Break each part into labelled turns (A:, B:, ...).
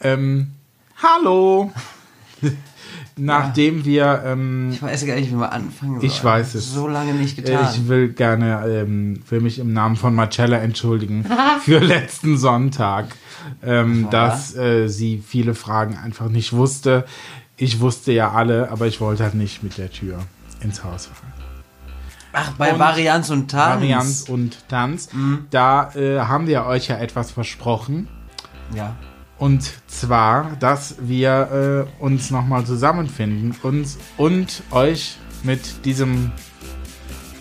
A: Ähm, hallo! Nachdem wir. Ähm,
B: Ich weiß gar nicht, wie wir anfangen sollen.
A: Ich weiß es.
B: So lange nicht getan.
A: ich will gerne ähm, für mich im Namen von Marcella entschuldigen für letzten Sonntag, ähm, dass äh, sie viele Fragen einfach nicht wusste. Ich wusste ja alle, aber ich wollte halt nicht mit der Tür ins Haus fahren.
B: Ach, bei
A: Und-
B: Varianz und Tanz.
A: Varianz und Tanz. Da äh, haben wir euch ja etwas versprochen.
B: Ja.
A: Und zwar, dass wir äh, uns nochmal zusammenfinden uns, und euch mit diesem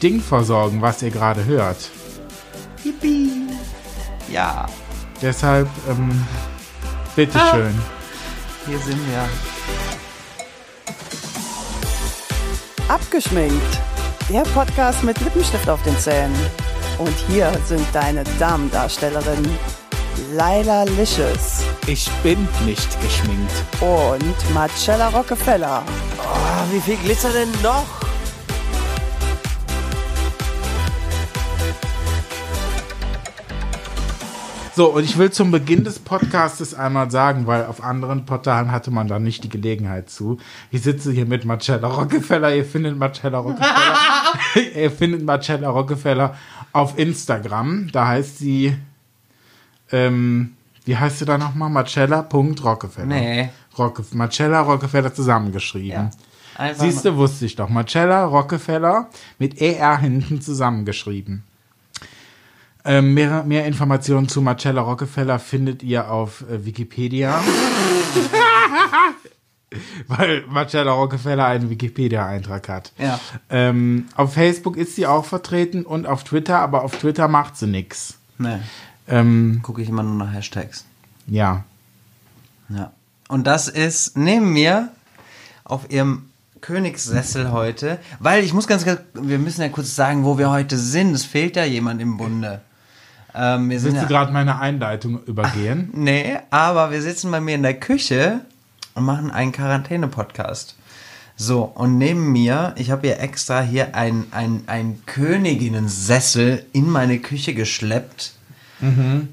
A: Ding versorgen, was ihr gerade hört.
B: Yippie. Ja,
A: Deshalb, ähm, bitteschön.
B: hier sind wir.
C: Abgeschminkt. Der Podcast mit Lippenstift auf den Zähnen. Und hier sind deine Damendarstellerinnen Laila Licious
D: Ich bin nicht geschminkt.
C: und Marcella Rockefeller.
B: Oh, wie viel Glitzer denn noch?
A: So, und ich will zum Beginn des Podcastes einmal sagen, weil auf anderen Portalen hatte man da nicht die Gelegenheit zu. Ich sitze hier mit Marcella Rockefeller. Ihr findet Marcella Rockefeller. ihr findet Marcella Rockefeller auf Instagram. Da heißt sie, ähm, wie heißt sie da nochmal? Marcella.rockefeller.
B: Nee.
A: Rocke, Marcella Rockefeller zusammengeschrieben.
B: Ja.
A: Siehst du, wusste ich doch. Marcella Rockefeller mit ER hinten zusammengeschrieben. Ähm, mehr, mehr Informationen zu Marcella Rockefeller findet ihr auf äh, Wikipedia. Weil Marcella Rockefeller einen Wikipedia-Eintrag hat.
B: Ja.
A: Ähm, auf Facebook ist sie auch vertreten und auf Twitter, aber auf Twitter macht sie nix.
B: Nee,
A: Ähm,
B: gucke ich immer nur nach Hashtags.
A: ja.
B: Ja. Und das ist neben mir auf ihrem Königssessel heute, weil ich muss ganz, ganz, wir müssen ja kurz sagen, wo wir heute sind. Es fehlt ja jemand im Bunde. Ähm,
A: Willst
B: ja,
A: du gerade meine Einleitung übergehen?
B: Nee, aber wir sitzen bei mir in der Küche und machen einen Quarantäne-Podcast. So, und neben mir, ich habe hier extra hier ein, ein, ein Königinnensessel in meine Küche geschleppt.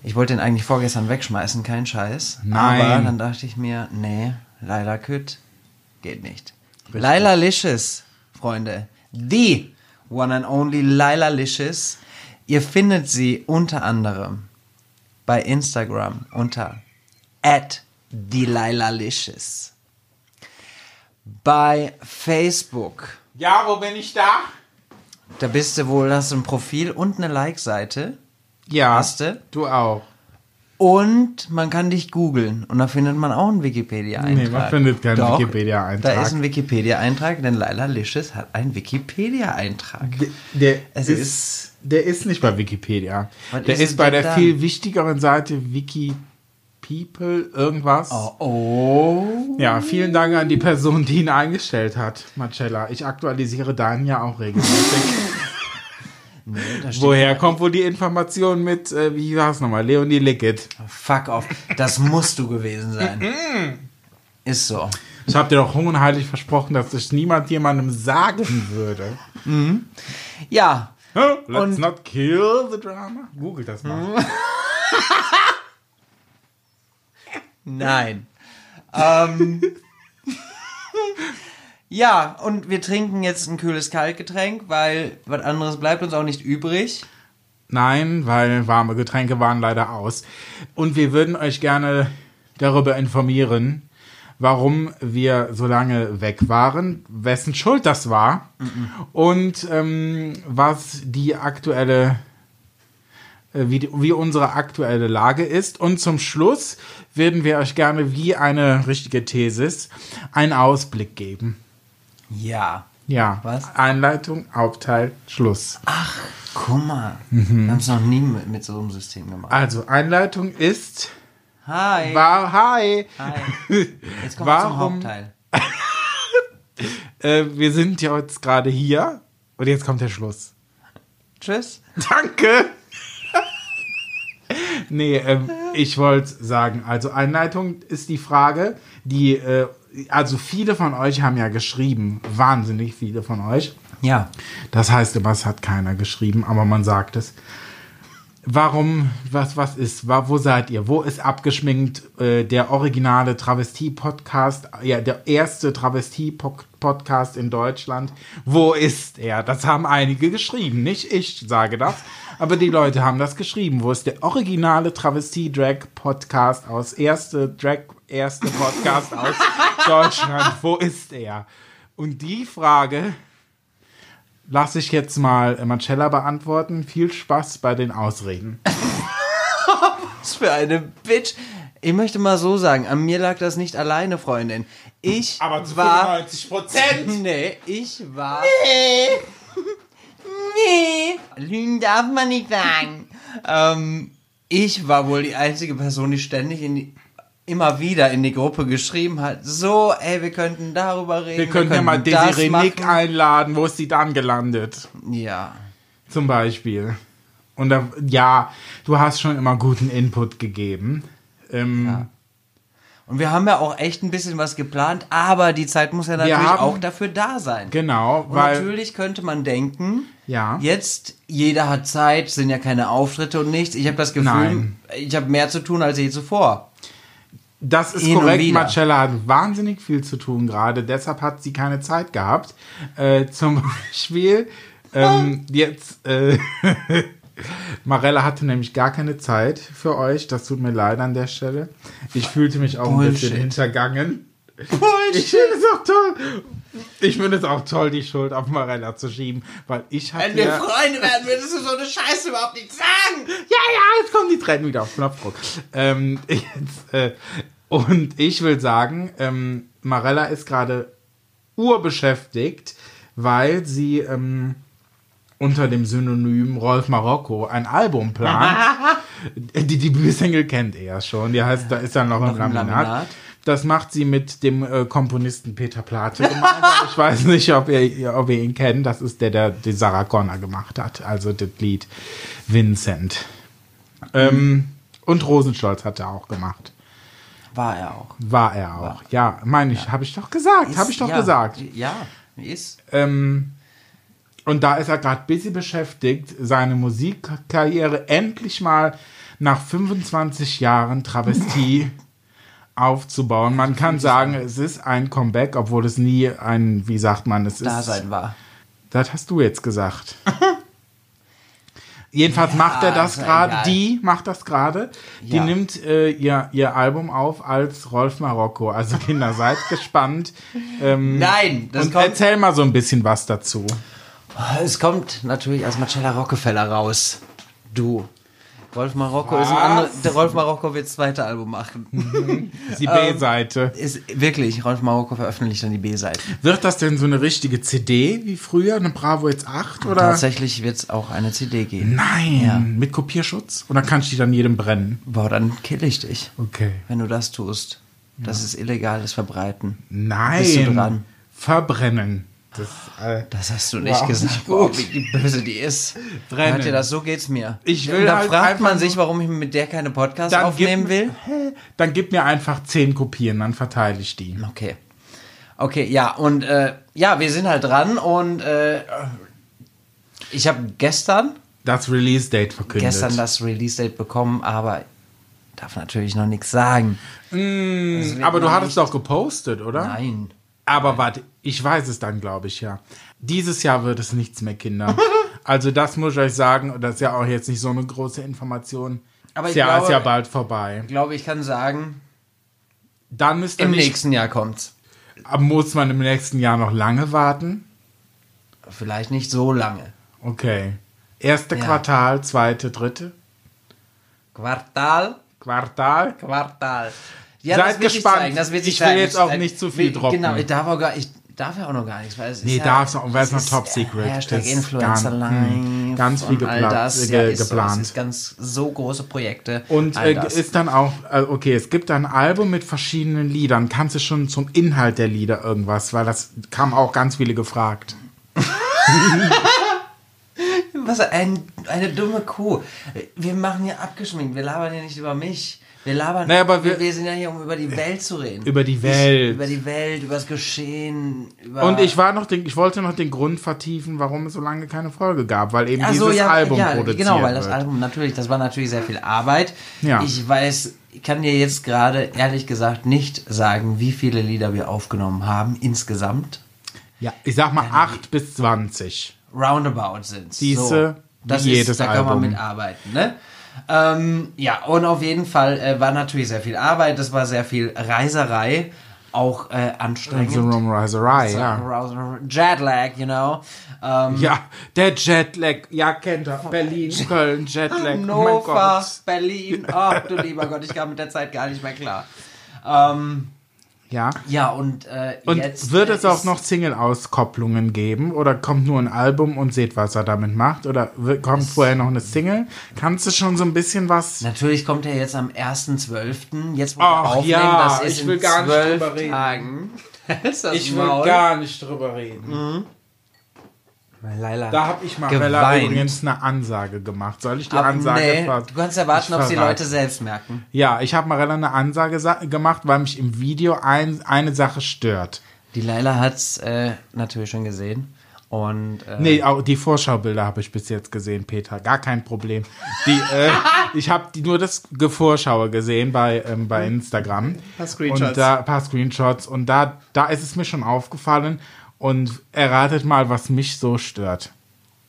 B: Ich wollte den eigentlich vorgestern wegschmeißen, kein Scheiß.
A: Nein.
B: Aber dann dachte ich mir, nee, Laila Kütt geht nicht. Laila Licious, Freunde. The one and only Laila Licious. Ihr findet sie unter anderem bei Instagram unter at Licious. Bei Facebook,
A: Ja, wo bin ich da?
B: da bist du wohl, hast du ein Profil und eine Like-Seite.
A: Ja.
B: Hast du?
A: Du auch.
B: Und man kann dich googeln und da findet man auch einen Wikipedia-Eintrag.
A: Nee, man findet keinen
B: Doch,
A: Wikipedia-Eintrag.
B: Da ist ein Wikipedia-Eintrag, denn Laila Licious hat einen Wikipedia-Eintrag.
A: Der,
B: Es
A: ist,
B: ist-
A: der ist nicht bei Wikipedia. Der
B: ist
A: ist bei
B: der
A: der
B: dann?
A: viel wichtigeren Seite Wiki People irgendwas.
B: Oh, oh.
A: Ja, vielen Dank an die Person, die ihn eingestellt hat, Marcella. Ich aktualisiere deinen ja auch regelmäßig.
B: Nee,
A: Woher kommt wohl die Information mit, äh, wie war es nochmal, Leonie Lickett?
B: Fuck off. Das musst du gewesen sein. Ist so.
A: Ich habe dir doch hungerheilig versprochen, dass das niemand jemandem sagen würde.
B: Ja.
A: Huh? Let's
B: Und-
A: not kill the drama. Google das mal.
B: Nein. ähm. ja, und wir trinken jetzt ein kühles Kaltgetränk, weil was anderes bleibt uns auch nicht übrig.
A: Nein, weil warme Getränke waren leider aus. Und wir würden euch gerne darüber informieren, warum wir so lange weg waren, wessen Schuld das war und ähm, was die aktuelle, äh, wie, die, wie unsere aktuelle Lage ist. Und zum Schluss würden wir euch gerne wie eine richtige Thesis einen Ausblick geben.
B: Ja.
A: Ja,
B: Was?
A: Einleitung, Hauptteil, Schluss.
B: Guck mal. Wir haben es noch nie mit, mit so einem System gemacht.
A: Also, Einleitung ist.
B: Hi.
A: War, hi!
B: Hi. Jetzt kommen wir zum
A: Warum-
B: Hauptteil.
A: Äh, wir sind ja jetzt gerade hier und jetzt kommt der Schluss.
B: Tschüss.
A: Danke! nee, ähm, ich wollte sagen, also Einleitung ist die Frage, die, äh, also viele von euch haben ja geschrieben, wahnsinnig viele von euch.
B: Ja.
A: Das heißt immer, es hat keiner geschrieben, aber man sagt es. warum, was, was ist, wo seid ihr? Wo ist abgeschminkt äh, der originale Travestie-Podcast, ja, der erste Travestie-Podcast in Deutschland? Wo ist er? Das haben einige geschrieben, nicht ich sage das, aber die Leute haben das geschrieben. Wo ist der originale Travestie-Drag-Podcast aus erste Drag, erste Podcast aus Deutschland? Wo ist er? Und die Frage lasse ich jetzt mal äh, Marcella beantworten. Viel Spaß bei den Ausreden.
B: Was für eine Bitch. Ich möchte mal so sagen, an mir lag das nicht alleine, Freundin. Ich war...
A: Prozent.
B: Nee, ich war... Nee. nee. Lügen darf man nicht sagen. Ähm, ich war wohl die einzige Person, die ständig in die, immer wieder in die Gruppe geschrieben hat, so, ey, wir könnten darüber reden.
A: Wir können ja mal Desiree Nick einladen. Wo ist sie dann gelandet?
B: Ja.
A: Zum Beispiel. Und da, ja, du hast schon immer guten Input gegeben. Ähm,
B: Ja. Und wir haben ja auch echt ein bisschen was geplant, aber die Zeit muss ja natürlich
A: haben-
B: auch dafür da sein.
A: Genau,
B: Und
A: weil
B: natürlich könnte man denken,
A: Ja.
B: jetzt jeder hat Zeit, sind ja keine Auftritte und nichts. Ich habe das Gefühl,
A: Nein.
B: ich habe mehr zu tun als je zuvor.
A: Das ist korrekt. Marcella hat wahnsinnig viel zu tun gerade. Deshalb hat sie keine Zeit gehabt. Äh, zum Beispiel ähm, jetzt. Äh, Marella hatte nämlich gar keine Zeit für euch. Das tut mir leid an der Stelle. Ich fühlte mich auch ein bisschen
B: Bullshit.
A: hintergangen. Ich finde es auch toll. Ich finde es auch toll, die Schuld auf Marella zu schieben, weil ich hatte. ja,
B: Freunde werden, würdest du so eine Scheiße überhaupt nicht sagen.
A: ja, ja, jetzt kommen die Tränen wieder auf Knopfdruck. Ähm, jetzt, äh, und ich will sagen, ähm, Marella ist gerade urbeschäftigt, weil sie ähm, unter dem Synonym Rolf Marokko ein Album plant. die Debütsingle kennt er schon. Die heißt, da ist dann noch, ein
B: im
A: Laminat.
B: Laminat.
A: Das macht sie mit dem äh, Komponisten Peter Plate gemeinsam. ich weiß nicht, ob ihr, ob ihr ihn kennt. Das ist der, der die Sarah Connor gemacht hat. Also das Lied Vincent. Ähm, und Rosenstolz hat er auch gemacht.
B: War er auch.
A: War er auch. Ja, meine ich, habe ich doch gesagt. Habe ich doch
B: ja,
A: gesagt.
B: Ja, ist.
A: Ähm, und da ist er gerade busy beschäftigt, seine Musikkarriere endlich mal nach 25 Jahren Travestie aufzubauen. Man kann sagen, es ist ein Comeback, obwohl es nie ein, wie sagt man, es ist.
B: Dasein war.
A: Das hast du jetzt gesagt. Jedenfalls macht er das
B: ja
A: gerade, die macht das gerade. Die
B: Ja.
A: nimmt äh, ihr, ihr Album auf als Rolf Marokko. Also Kinder, seid gespannt. Ähm,
B: Nein, das
A: und
B: kommt.
A: erzähl mal so ein bisschen was dazu.
B: Es kommt natürlich aus Marcella Rockefeller raus. Du. Rolf Marokko ist ein
A: Was?
B: Der Rolf Marokko wird das zweite Album machen.
A: Das ist die B-Seite.
B: Ist wirklich, Rolf Marokko veröffentlicht dann die B-Seite.
A: Wird das denn so eine richtige CD wie früher, eine Bravo jetzt 8 oder?
B: Tatsächlich wird es auch eine CD geben.
A: Nein,
B: Ja.
A: mit Kopierschutz? Oder kann ich die dann jedem brennen?
B: Boah, dann kill ich dich,
A: Okay.
B: wenn du das tust. Das ist illegales Verbreiten.
A: Nein.
B: Bist du dran?
A: Verbrennen. Das, äh,
B: Das hast du nicht gesagt.
A: nicht
B: wie die böse die ist.
A: Brennen.
B: Hört ihr das? So geht's mir.
A: Ich will
B: da
A: halt
B: fragt man sich, warum ich mit der keine Podcasts aufnehmen
A: gib-
B: will.
A: dann gib mir einfach 10 Kopien, dann verteile ich die.
B: Okay. Okay, ja, und äh, ja, wir sind halt dran und äh, ich habe gestern,
A: Das Release-Date verkündet.
B: gestern das Release-Date bekommen, aber darf natürlich noch nichts sagen.
A: Mm, aber du hattest doch gepostet, oder?
B: Nein.
A: Aber warte, ich weiß es dann, glaube ich, ja. Dieses Jahr wird es nichts mehr, Kinder. also das muss ich euch sagen, und das ist ja auch jetzt nicht so eine große Information.
B: Aber
A: das Jahr
B: glaube-
A: ist ja bald vorbei.
B: Ich glaube, ich kann sagen,
A: Dann müsst ihr
B: im
A: nicht,
B: nächsten Jahr kommt's.
A: muss man im nächsten Jahr noch lange warten.
B: Vielleicht nicht so lange.
A: Okay. Erste
B: Ja.
A: Quartal, zweite, dritte
B: Quartal,
A: Quartal.
B: Quartal. Ja,
A: Seid gespannt.
B: sich
A: Ich will jetzt auch nicht zu viel droppen.
B: Genau, ich darf auch gar, ich darf ja auch noch gar nichts, weil es
A: Nee,
B: ist ja,
A: darfst auch, weil es noch top secret
B: Hashtag
A: ist.
B: Influencer
A: Ganz-
B: Live.
A: hm, ganz viel
B: und all
A: geplant-
B: das,
A: äh,
B: ja, ist So,
A: geplant.
B: es ist ganz so große Projekte.
A: Und äh, ist dann auch, äh, okay, es gibt ein Album mit verschiedenen Liedern. Kannst du schon zum Inhalt der Lieder irgendwas? Weil das kam auch ganz viele gefragt.
B: Was ein, eine dumme Kuh. Wir machen hier abgeschminkt, wir labern hier nicht über mich. Wir labern.
A: Naja, aber wir-
B: wir, sind ja hier, um über die Welt zu reden.
A: Über die Welt.
B: Über die Welt, über das Geschehen. Über
A: Und ich war noch den, ich wollte noch den Grund vertiefen, warum es so lange keine Folge gab, weil eben
B: Ach
A: dieses
B: so, ja,
A: Album
B: ja,
A: produziert
B: genau, weil das. Album natürlich, das war natürlich sehr viel Arbeit.
A: Ja.
B: Ich weiß, ich kann dir jetzt gerade ehrlich gesagt nicht sagen, wie viele Lieder wir aufgenommen haben insgesamt.
A: Ja, ich sag mal 8 bis 20.
B: Roundabout sind
A: Siehste,
B: das
A: wie
B: ist,
A: jedes
B: da kann man mitarbeiten, ne? Ähm, ja, und auf jeden Fall äh, war natürlich sehr viel Arbeit, das war sehr viel Reiserei, auch äh, anstrengend.
A: So Room Riserei, ja.
B: Jetlag, you know. Ähm,
A: Ja, der Jetlag, ja, kennt er. Berlin, Köln, Jetlag. Oh mein
B: Hannover,
A: Gott.
B: Berlin, ach du lieber Gott, ich kam mit der Zeit gar nicht mehr klar. Ähm,
A: Ja.
B: ja, und, äh,
A: Und
B: jetzt
A: wird
B: äh,
A: es auch noch Single-Auskopplungen geben? Oder kommt nur ein Album und seht, was er damit macht? Oder kommt vorher noch eine Single? Kannst du schon so ein bisschen was...
B: Natürlich kommt er jetzt am 1.12. Jetzt, wo
A: Ach,
B: wir aufnehmen,
A: ja,
B: das ist
A: ich will
B: in
A: gar nicht drüber reden.
B: Tagen.
A: Ich will
B: Maul?
A: gar nicht drüber reden.
B: Laila.
A: Da habe ich Marella übrigens eine Ansage gemacht. Soll ich die
B: Aber
A: Ansage
B: nee, du kannst ja warten,
A: ich
B: ob die
A: verrate?
B: Leute selbst merken.
A: Ja, ich habe Marella eine Ansage sa- gemacht, weil mich im Video ein, eine Sache stört.
B: Die Laila hat's äh, natürlich schon gesehen. Und äh,
A: Nee, auch die Vorschaubilder habe ich bis jetzt gesehen, Peter. Gar kein Problem. Die, äh, ich habe die nur das Gevorschaue gesehen bei, ähm, bei Instagram. Ein
B: paar Screenshots.
A: Und da, paar Screenshots. Und da, da ist es mir schon aufgefallen. Und erratet mal, was mich so stört.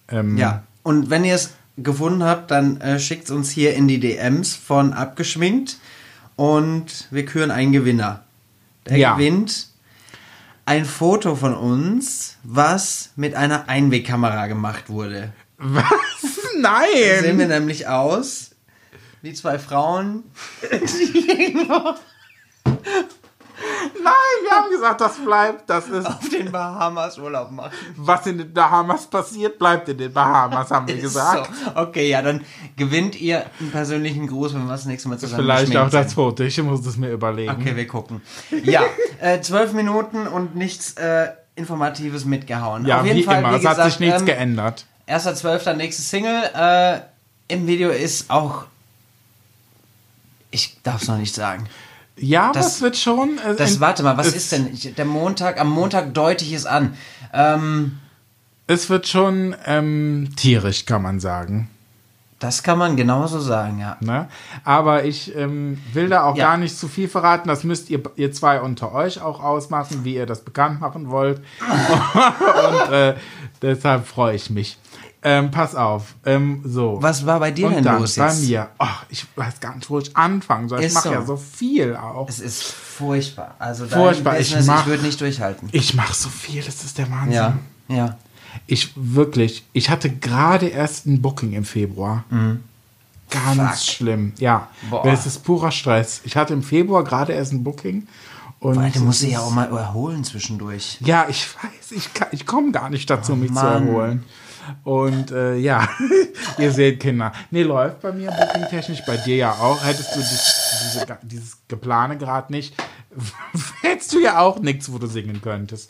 A: Ähm,
B: ja. Und wenn ihr es gefunden habt, dann äh, schickt uns hier in die DMs von Abgeschminkt und wir küren einen Gewinner. Der
A: Ja.
B: gewinnt ein Foto von uns, was mit einer Einwegkamera gemacht wurde.
A: Was?
B: Sehen
A: Nein!
B: wir nämlich aus wie zwei Frauen,
A: Nein, wir haben gesagt, das bleibt. Das ist,
B: auf den Bahamas Urlaub machen.
A: was in den Bahamas passiert, bleibt in den Bahamas, haben wir gesagt.
B: So, okay, ja, dann gewinnt ihr einen persönlichen Gruß, wenn wir das nächste Mal zusammen
A: Vielleicht auch das. Foto. Ich muss es mir überlegen.
B: Okay, wir gucken. Ja, äh, zwölf Minuten und nichts äh, Informatives mitgehauen.
A: Ja,
B: Auf jeden
A: wie
B: Fall,
A: immer.
B: wie
A: es hat
B: gesagt,
A: sich nichts
B: ähm,
A: geändert.
B: 1.12. nächste Single. Äh, Im Video ist auch. Ich darf es noch nicht sagen.
A: Ja,
B: das-
A: das wird schon. äh,
B: Das, warte mal, was ist denn? Der Montag, am Montag deute ich es an. Ähm,
A: Es wird schon ähm, tierisch, kann man sagen.
B: das kann man genauso sagen, ja.
A: Ne? Aber ich ähm, will da auch
B: Ja.
A: gar nicht zu viel verraten. Das müsst ihr, ihr zwei unter euch auch ausmachen, wie ihr das bekannt machen wollt. Und äh, deshalb freue ich mich. Ähm, pass auf. Ähm, so.
B: Was war bei dir
A: Und
B: denn
A: dann
B: los
A: bei
B: jetzt?
A: mir. Ach, ich weiß gar nicht, wo ich anfangen soll. Ich mache
B: so.
A: ja so viel auch.
B: Es ist furchtbar. Also
A: Furchtbar, ich
B: Business, ich,
A: mach-
B: würde nicht durchhalten.
A: Ich mache so viel, das ist der Wahnsinn.
B: Ja, ja.
A: Ich wirklich, ich hatte gerade erst ein Booking im Februar. Ganz
B: Mhm. Fuck.
A: schlimm. Ja,
B: Boah.
A: das ist purer Stress. Ich hatte im Februar gerade erst ein Booking. Und
B: Weil du musst
A: es
B: dich ja auch mal erholen zwischendurch.
A: Ja, ich weiß, ich, kann- ich komme gar nicht dazu, mich zu
B: Mann.
A: erholen. Und äh, ja, ihr seht Kinder. Nee, läuft bei mir bookingtechnisch, bei dir ja auch. Hättest du dies, diese, dieses Geplane gerade nicht, hättest du ja auch nichts, wo du singen könntest.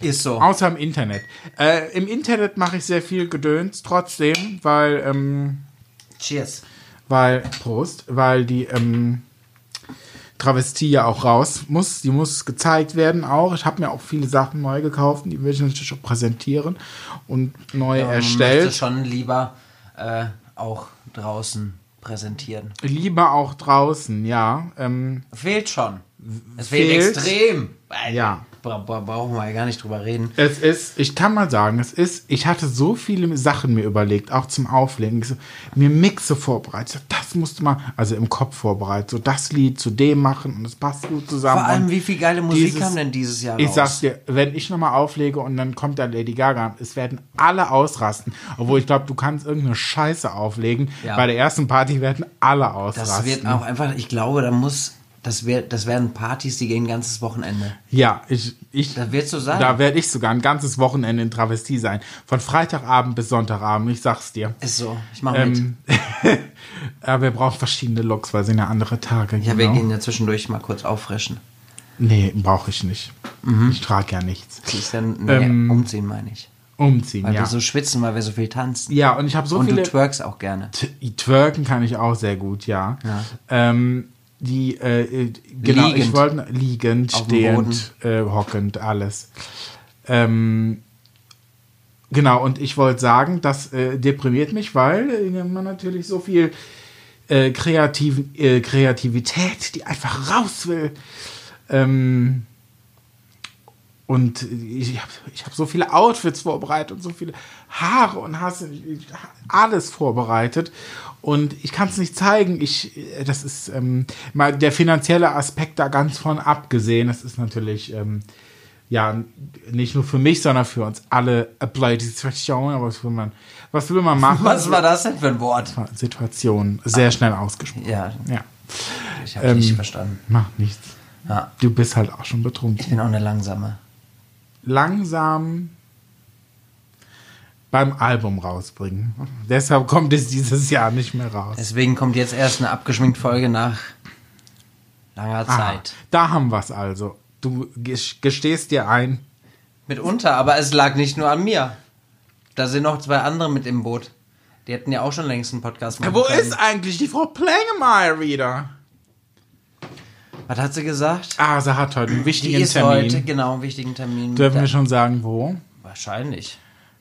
B: Ist so.
A: Außer im Internet. Äh, Im Internet mache ich sehr viel Gedöns trotzdem, weil, ähm,
B: Cheers.
A: weil, Prost, weil die ähm, Travestie ja auch raus muss. Die muss gezeigt werden auch. Ich habe mir auch viele Sachen neu gekauft, die will ich natürlich auch präsentieren und neu
B: Man
A: erstellt.
B: möchte schon lieber äh, auch draußen präsentieren.
A: Lieber auch draußen, ja. Ähm,
B: Fehlt schon. Es fehlt,
A: Fehlt.
B: extrem.
A: Ja.
B: Bra bra brauchen wir ja gar nicht drüber reden.
A: Es ist, ich kann mal sagen, es ist, ich hatte so viele Sachen mir überlegt, auch zum Auflegen. Ich so, mir Mixe vorbereitet. Das musste man, also im Kopf vorbereitet, so das Lied zu dem machen und es passt gut zusammen.
B: Vor allem, wie viel geile Musik
A: dieses-
B: kam denn dieses Jahr
A: Ich
B: raus?
A: sag's dir, wenn ich nochmal auflege und dann kommt da Lady Gaga, es werden alle ausrasten. Obwohl ich glaube, du kannst irgendeine Scheiße auflegen.
B: Ja.
A: Bei der ersten Party werden alle ausrasten.
B: das wird auch einfach, ich glaube, da muss, das, wird, das werden Partys, die gehen ein ganzes Wochenende.
A: Ja, ich, ich,
B: Das wird so sein.
A: da werde ich sogar ein ganzes Wochenende in Travestie sein. Von Freitagabend bis Sonntagabend, ich sag's dir.
B: Ist so. Ich mache mit.
A: Ähm, aber wir brauchen verschiedene Looks, weil sind ja andere Tage.
B: Ja, wir
A: genau.
B: gehen ja zwischendurch mal kurz auffrischen.
A: Nee, brauche ich nicht. Ich trage ja nichts.
B: Ich dann, nee,
A: Ähm,
B: umziehen meine ich.
A: Umziehen,
B: Weil
A: ja.
B: wir so schwitzen, weil wir so viel tanzen.
A: ja, und ich habe so
B: Und
A: viele.
B: du twerkst auch gerne.
A: Twerken kann ich auch sehr gut, ja.
B: Ja.
A: Ähm, die, äh, äh, genau, ich
B: Liegend.
A: wollte liegend,
B: Auf
A: stehend, äh, hockend, alles. Ähm, genau, und ich wollte sagen, das äh, deprimiert mich, weil äh, man natürlich so viel äh, kreativen, äh, Kreativität, die einfach raus will. Ähm, und ich habe ich hab so viele Outfits vorbereitet und so viele Haare und Hasse, alles vorbereitet. Und ich kann es nicht zeigen. Ich, äh, das ist ähm, mal der finanzielle Aspekt da ganz von abgesehen. Das ist natürlich ähm, ja nicht nur für mich, sondern für uns alle eine Situation. Aber was will man, was will man machen?
B: Was war das denn für ein Wort?
A: Situation sehr schnell ausgesprochen.
B: Ja,
A: Ja,
B: ich habe
A: Ähm,
B: nicht verstanden.
A: macht nichts.
B: Ja.
A: Du bist halt auch schon betrunken.
B: Ich bin auch eine langsame.
A: langsam beim Album rausbringen. Deshalb kommt es dieses Jahr nicht mehr raus.
B: Deswegen kommt jetzt erst eine abgeschminkt Folge nach langer
A: Aha,
B: Zeit.
A: da haben wir es also. Du ges- gestehst dir ein.
B: Mitunter, aber es lag nicht nur an mir. Da sind noch zwei andere mit im Boot. Die hätten ja auch schon längst einen Podcast machen
A: Wo
B: können.
A: ist eigentlich die Frau Plengemeyer wieder?
B: Was hat sie gesagt?
A: Ah, sie hat heute einen
B: Die
A: wichtigen
B: ist
A: Termin.
B: heute, genau, einen wichtigen Termin.
A: Dürfen wir schon sagen, wo?
B: Wahrscheinlich.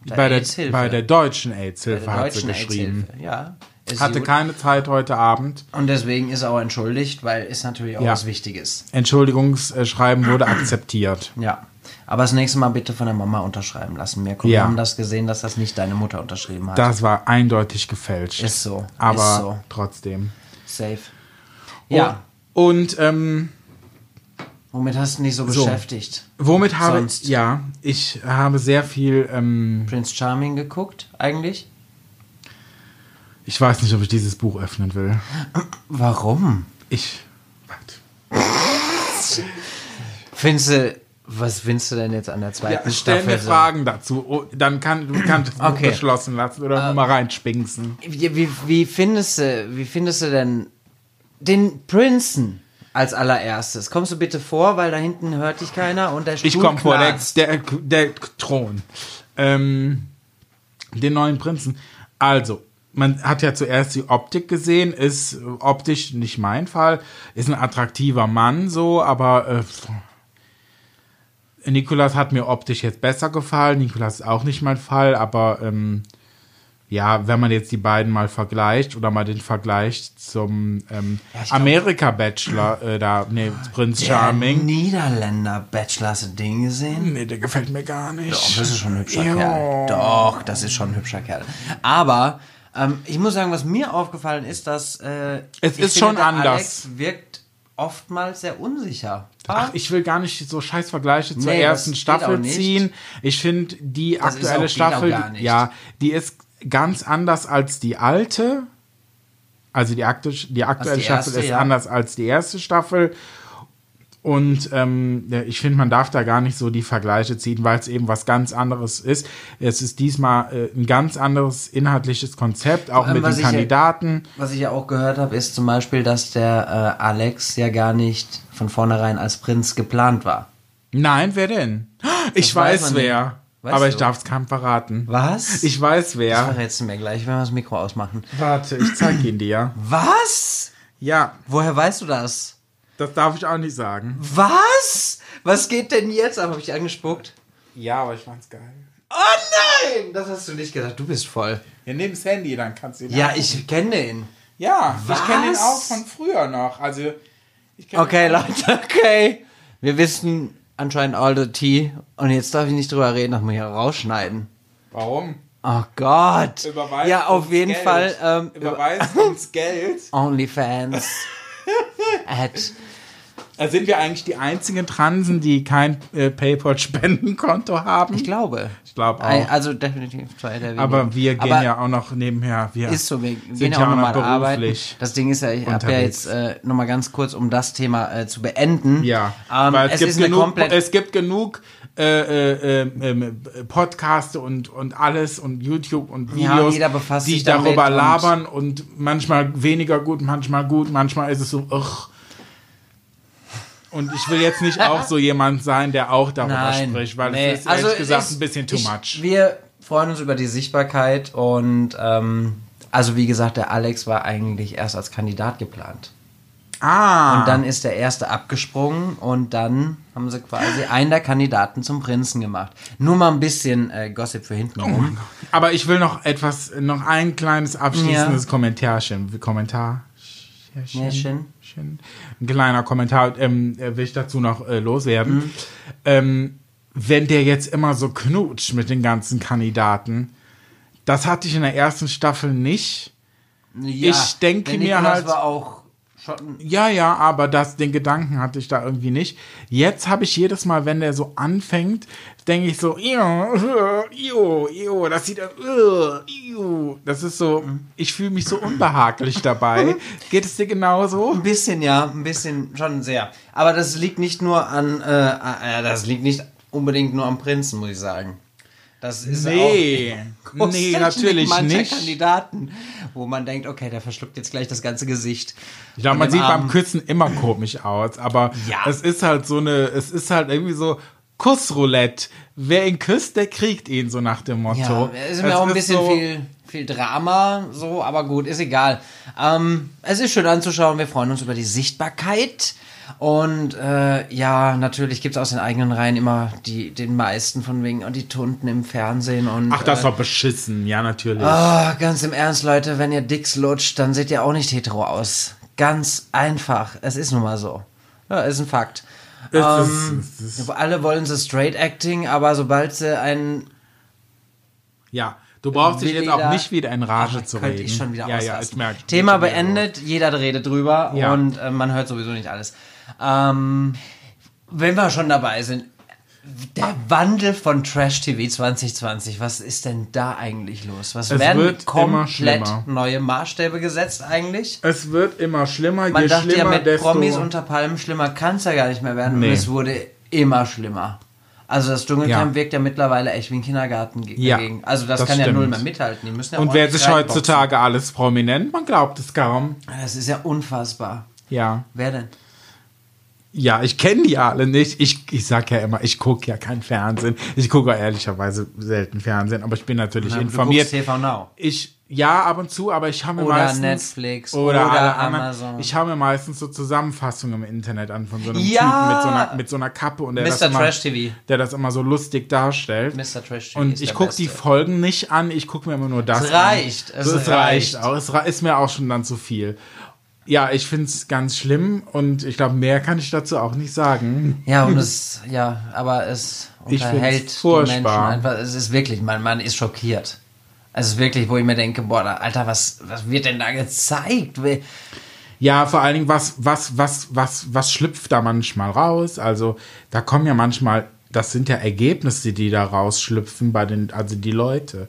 A: Bei der, bei der deutschen AIDS-Hilfe hat sie
B: deutschen
A: geschrieben.
B: AIDS-Hilfe. Ja.
A: Hatte
B: gut.
A: keine Zeit heute Abend.
B: Und deswegen ist er auch entschuldigt, weil ist natürlich auch
A: Ja.
B: was Wichtiges.
A: Entschuldigungsschreiben wurde akzeptiert.
B: Ja. Aber das nächste Mal bitte von der Mama unterschreiben lassen. Wir
A: Ja.
B: haben das gesehen, dass das nicht deine Mutter unterschrieben hat.
A: Das war eindeutig gefälscht.
B: Ist so,
A: Aber
B: ist so.
A: trotzdem.
B: Safe. Ja.
A: Und ähm,
B: Womit hast du dich so,
A: So.
B: beschäftigt?
A: womit habe
B: Sonst?
A: ich. Ja, ich habe sehr viel. Ähm,
B: Prince Charming geguckt, eigentlich?
A: ich weiß nicht, ob ich dieses Buch öffnen will.
B: Warum?
A: Ich. Warte.
B: Findest du, was findest du denn jetzt an der zweiten
A: Ja, stell
B: Staffel?
A: mir
B: so?
A: Fragen dazu. Oh, dann kann du kannst das Buch
B: Okay.
A: beschlossen lassen oder nur mal reinspinksen.
B: Wie, wie, wie, findest du, wie findest du denn den Prinzen als allererstes? Kommst du bitte vor, weil da hinten hört dich keiner und der Stuhl
A: Ich komme vor, der, der, der Thron. Ähm, den neuen Prinzen. Also, man hat ja zuerst die Optik gesehen, ist optisch nicht mein Fall, ist ein attraktiver Mann so, aber äh, Nikolas hat mir optisch jetzt besser gefallen, Nikolas ist auch nicht mein Fall, aber ähm, ja, wenn man jetzt die beiden mal vergleicht oder mal den Vergleich zum ähm,
B: glaub-
A: Amerika-Bachelor, äh, da, nee, Prinz Charming.
B: Niederländer Bachelor, hast du den gesehen?
A: Nee, der gefällt mir gar nicht.
B: Doch, das ist schon ein hübscher
A: Ja.
B: Kerl. Doch, das ist schon ein hübscher Kerl. Aber ähm, ich muss sagen, was mir aufgefallen ist, dass äh,
A: Es ist
B: finde,
A: schon
B: der
A: anders.
B: Alex wirkt oftmals sehr unsicher.
A: Ach, ich will gar nicht so scheiß Vergleiche zur
B: Nee,
A: ersten Staffel ziehen. Ich finde, die
B: Das
A: aktuelle Staffel,
B: auch gar nicht.
A: ja, die ist ganz anders als die alte. Also die, aktu die aktuelle
B: die
A: Staffel
B: erste,
A: ist
B: ja.
A: anders als die erste Staffel. Und ähm, ich finde, man darf da gar nicht so die Vergleiche ziehen, weil es eben was ganz anderes ist. Es ist diesmal äh, ein ganz anderes inhaltliches Konzept, auch mit den
B: ich ja-
A: Kandidaten.
B: Was ich ja auch gehört habe, ist zum Beispiel, dass der äh, Alex ja gar nicht von vornherein als Prinz geplant war.
A: Nein, wer denn? Ich
B: Das weiß
A: weiß, wer.
B: Weißt
A: aber ich
B: du?
A: darf es keinem verraten.
B: Was?
A: Ich weiß
B: Das
A: wer.
B: verrätst du mir gleich, wenn wir das Mikro ausmachen.
A: Warte, ich zeig ihn dir.
B: Was?
A: Ja,
B: Woher weißt du das?
A: das darf ich auch nicht sagen.
B: Was? Was geht denn jetzt? Aber habe ich angespuckt?
A: Ja, aber ich fand's geil.
B: Oh nein! Das hast du nicht gesagt. Du bist voll.
A: Ja, nimm das Handy, dann kannst du ihn
B: Ja, ich kenne ihn.
A: Ja,
B: Was?
A: ich kenne ihn auch von früher noch. Also, ich
B: Okay, Leute, okay. Wir wissen anscheinend all the tea. Und jetzt darf ich nicht drüber reden, das muss ich ja rausschneiden.
A: Warum?
B: Oh Gott.
A: Überweist
B: ja, auf
A: uns
B: jeden
A: Geld.
B: Fall. Ähm,
A: Überweist uns Geld.
B: Onlyfans. at
A: Also sind wir eigentlich die einzigen Transen, die kein äh, PayPal-Spendenkonto haben?
B: Ich glaube.
A: Ich glaube auch.
B: Also definitiv zwei der wenigen.
A: aber wir gehen
B: Aber
A: ja auch noch nebenher. Wir
B: Ist so, wir
A: sind
B: gehen ja
A: ja
B: auch
A: auch noch
B: nochmal arbeiten.
A: beruflich.
B: Das Ding ist ja, ich habe ja jetzt äh, nochmal ganz kurz, um das Thema äh, zu beenden.
A: Ja,
B: ähm,
A: weil es,
B: es,
A: gibt
B: ist
A: genug,
B: komplett.
A: es gibt genug äh, äh, äh, ähm, Podcaste und, und alles und YouTube und
B: Ja,
A: Videos,
B: befasst
A: die darüber
B: und-
A: labern und manchmal weniger gut, manchmal gut, manchmal ist es so, ugh. Und ich will jetzt nicht auch so jemand sein, der auch darüber
B: Nein,
A: spricht, weil
B: nee.
A: es ist
B: Also
A: ehrlich gesagt
B: es-
A: ein bisschen too
B: ich,
A: much.
B: Wir freuen uns über die Sichtbarkeit und ähm, also wie gesagt, der Alex war eigentlich erst als Kandidat geplant.
A: Ah.
B: Und dann ist der erste abgesprungen und dann haben sie quasi einen der Kandidaten zum Prinzen gemacht. Nur mal ein bisschen äh, Gossip für hinten
A: Oh
B: rum.
A: Aber ich will noch etwas, noch ein kleines abschließendes Kommentarchen. Kommentar.
B: Ja, schön.
A: Schön. Ein kleiner Kommentar ähm, äh, will ich dazu noch äh, loswerden.
B: Mhm.
A: Ähm, wenn der jetzt immer so knutscht mit den ganzen Kandidaten, das hatte ich in der ersten Staffel nicht.
B: Ja,
A: Ich denke mir
B: Nikolaus
A: halt-
B: war auch schon
A: Ja, ja, aber das, den Gedanken hatte ich da irgendwie nicht. Jetzt habe ich jedes Mal, wenn der so anfängt, denke ich so, "Iu, iu, iu, das sieht, uh, iu." das ist so, ich fühle mich so unbehaglich dabei. Geht es dir genauso?
B: Ein bisschen, ja, ein bisschen schon sehr. Aber das liegt nicht nur an, äh, äh, das liegt nicht unbedingt nur am Prinzen, muss ich sagen. Das ist
A: Nee,
B: auch
A: nee, natürlich
B: mancher
A: nicht.
B: Kandidaten, wo man denkt, okay, der verschluckt jetzt gleich das ganze Gesicht.
A: Ich glaube, man sieht beim
B: Armen.
A: Küssen immer komisch aus, aber
B: Ja.
A: es ist halt so eine, es ist halt irgendwie so Kussroulette. Wer ihn küsst, der kriegt ihn, so nach dem Motto.
B: Ja, es ist mir
A: Es
B: auch ein bisschen
A: so-
B: viel, viel Drama, so, aber gut, ist egal. Ähm, es ist schön anzuschauen, wir freuen uns über die Sichtbarkeit. Und äh, ja, natürlich gibt es aus den eigenen Reihen immer die, den meisten von wegen und die Tunden im Fernsehen und.
A: Ach, das
B: äh,
A: war beschissen, ja, natürlich.
B: Ah, ganz im Ernst, Leute, wenn ihr Dicks lutscht, dann seht ihr auch nicht hetero aus. Ganz einfach. Es ist nun mal so. Ja, ist ein Fakt.
A: Es
B: Ähm,
A: es ist-
B: alle wollen so Straight Acting, aber sobald sie einen
A: Ja, du brauchst dich jetzt auch nicht wieder in Rage
B: Ach,
A: zu
B: könnte
A: reden.
B: ich schon wieder
A: ja, ja, ich merke.
B: Thema beendet, jeder redet drüber
A: Ja.
B: und äh, man hört sowieso nicht alles. Ähm, wenn wir schon dabei sind, der Wandel von Trash TV 2020, was ist denn da eigentlich los? Was
A: Es
B: werden komplett neue Maßstäbe gesetzt eigentlich?
A: Es wird immer schlimmer,
B: Man
A: je
B: dachte ja
A: schlimmer,
B: mit
A: desto...
B: Promis unter Palmen schlimmer kann es ja gar nicht mehr werden
A: Nee.
B: und es wurde immer schlimmer. Also das Dschungelcamp
A: Ja.
B: wirkt ja mittlerweile echt wie ein Kindergarten
A: Ja,
B: dagegen. Also das,
A: das
B: kann ja
A: stimmt.
B: null mehr mithalten. Die müssen ja
A: Und wer sich heutzutage alles prominent, man glaubt es kaum.
B: Das ist ja unfassbar.
A: Ja.
B: Wer denn?
A: Ja, ich kenne die alle nicht. Ich, ich sag ja immer, ich gucke ja kein Fernsehen. Ich gucke auch ehrlicherweise selten Fernsehen, aber ich bin natürlich
B: Na, du
A: informiert.
B: guckst TV Now.
A: Ich ja ab und zu, aber ich habe mir
B: Oder
A: meistens
B: Netflix
A: oder,
B: oder
A: alle anderen.
B: Amazon.
A: Ich habe mir meistens so Zusammenfassungen im Internet an von so einem
B: Ja!
A: Typen mit so einer mit so einer Kappe und der
B: Mr.
A: das immer,
B: Trash TV.
A: der das immer so lustig darstellt.
B: Mr. Trash TV
A: Und ich gucke die. Folgen nicht an, ich gucke mir immer nur das
B: Es
A: an.
B: reicht, es
A: so, es
B: reicht.
A: reicht auch. Es ist mir auch schon dann zu viel. Ja, ich finde es ganz schlimm und ich glaube, mehr kann ich dazu auch nicht sagen.
B: Ja, und es, ja, aber es unterhält die
A: furchtbar.
B: Menschen einfach. Es ist wirklich, man, man ist schockiert. Es ist wirklich, wo ich mir denke, boah, Alter, was, was wird denn da gezeigt?
A: Ja, vor allen Dingen, was, was, was, was, was schlüpft da manchmal raus? Also, da kommen ja manchmal, das sind ja Ergebnisse, die da rausschlüpfen bei den, also die Leute,